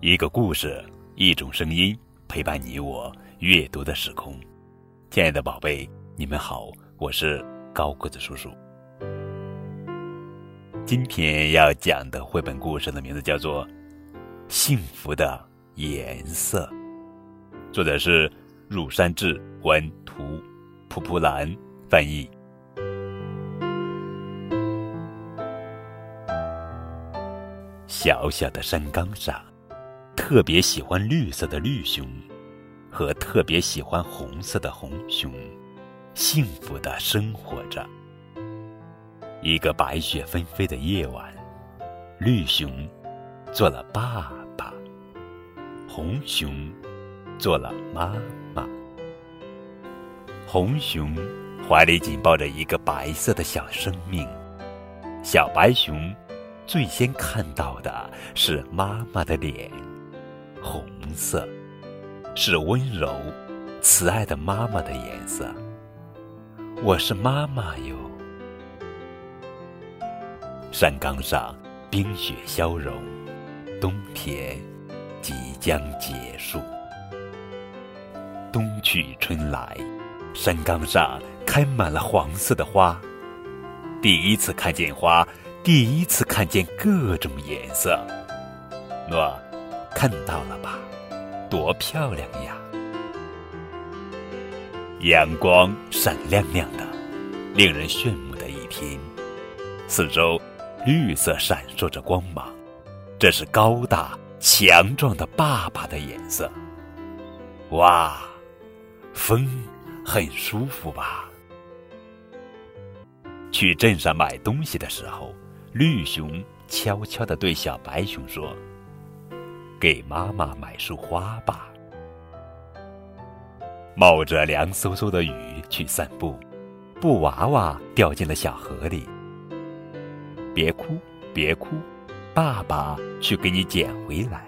一个故事，一种声音，陪伴你我阅读的时空。亲爱的宝贝，你们好，我是高个子叔叔。今天要讲的绘本故事的名字叫做《幸福的颜色》，作者是乳山志文图，蒲蒲兰翻译。小小的山岗上。特别喜欢绿色的绿熊，和特别喜欢红色的红熊，幸福的生活着。一个白雪纷飞的夜晚，绿熊做了爸爸，红熊做了妈妈。红熊怀里紧抱着一个白色的小生命，小白熊最先看到的是妈妈的脸。红色是温柔、慈爱的妈妈的颜色。我是妈妈哟。山岗上冰雪消融，冬天即将结束。冬去春来，山岗上开满了黄色的花。第一次看见花，第一次看见各种颜色。诺。看到了吧，多漂亮呀！阳光闪亮亮的，令人炫目的一天。四周绿色闪烁着光芒，这是高大强壮的爸爸的颜色。哇，风很舒服吧？去镇上买东西的时候，绿熊悄悄地对小白熊说。给妈妈买束花吧。冒着凉飕飕的雨去散步，布娃娃掉进了小河里。别哭，别哭，爸爸去给你捡回来。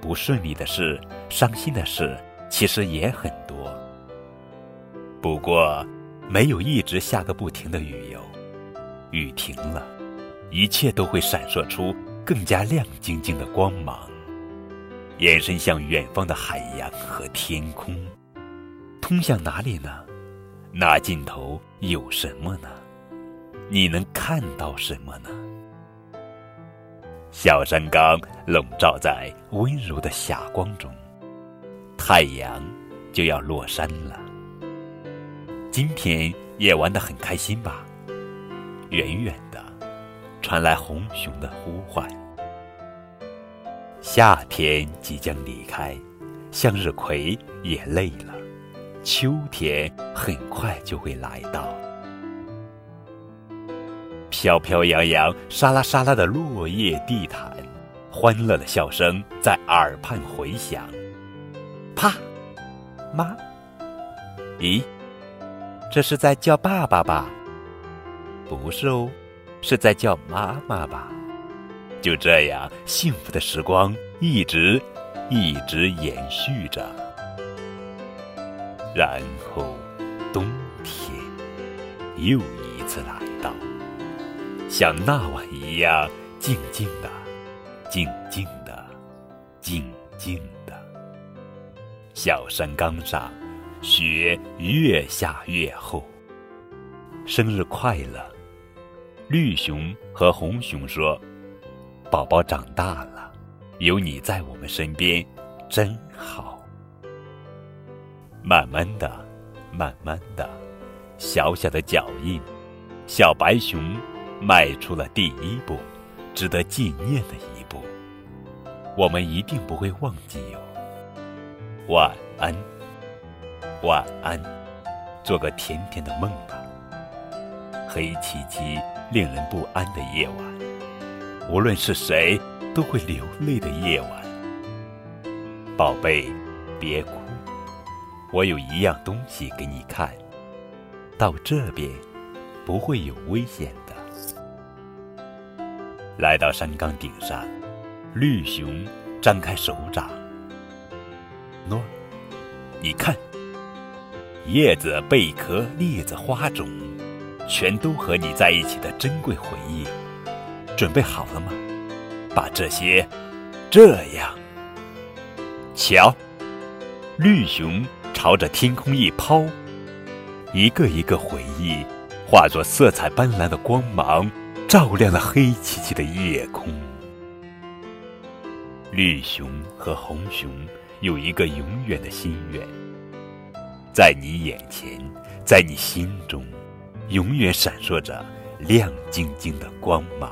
不顺利的事，伤心的事，其实也很多。不过，没有一直下个不停的雨哟。雨停了，一切都会闪烁出更加亮晶晶的光芒。延伸向远方的海洋和天空，通向哪里呢？那尽头有什么呢？你能看到什么呢？小山岗笼罩在温柔的霞光中，太阳就要落山了。今天也玩得很开心吧？远远的，传来红熊的呼唤。夏天即将离开，向日葵也累了。秋天很快就会来到。飘飘扬扬、沙拉沙拉的落叶地毯，欢乐的笑声在耳畔回响。啪，妈，咦，这是在叫爸爸吧？不是哦，是在叫妈妈吧？就这样，幸福的时光一直一直延续着。然后，冬天又一次来到，像那晚一样静静的、静静的、静静的。小山岗上，雪越下越厚。生日快乐！绿熊和红熊说。宝宝长大了，有你在我们身边，真好。慢慢的，慢慢的，小小的脚印，小白熊迈出了第一步，值得纪念的一步。我们一定不会忘记哟。晚安，晚安，做个甜甜的梦吧。黑漆漆、令人不安的夜晚。无论是谁，都会流泪的夜晚。宝贝，别哭，我有一样东西给你看。到这边，不会有危险的。来到山岗顶上，绿熊张开手掌。喏，你看，叶子、贝壳、栗子、花种，全都和你在一起的珍贵回忆。准备好了吗？把这些这样瞧，绿熊朝着天空一抛，一个一个回忆化作色彩斑斓的光芒，照亮了黑漆漆的夜空。绿熊和红熊有一个永远的心愿，在你眼前，在你心中，永远闪烁着亮晶晶的光芒。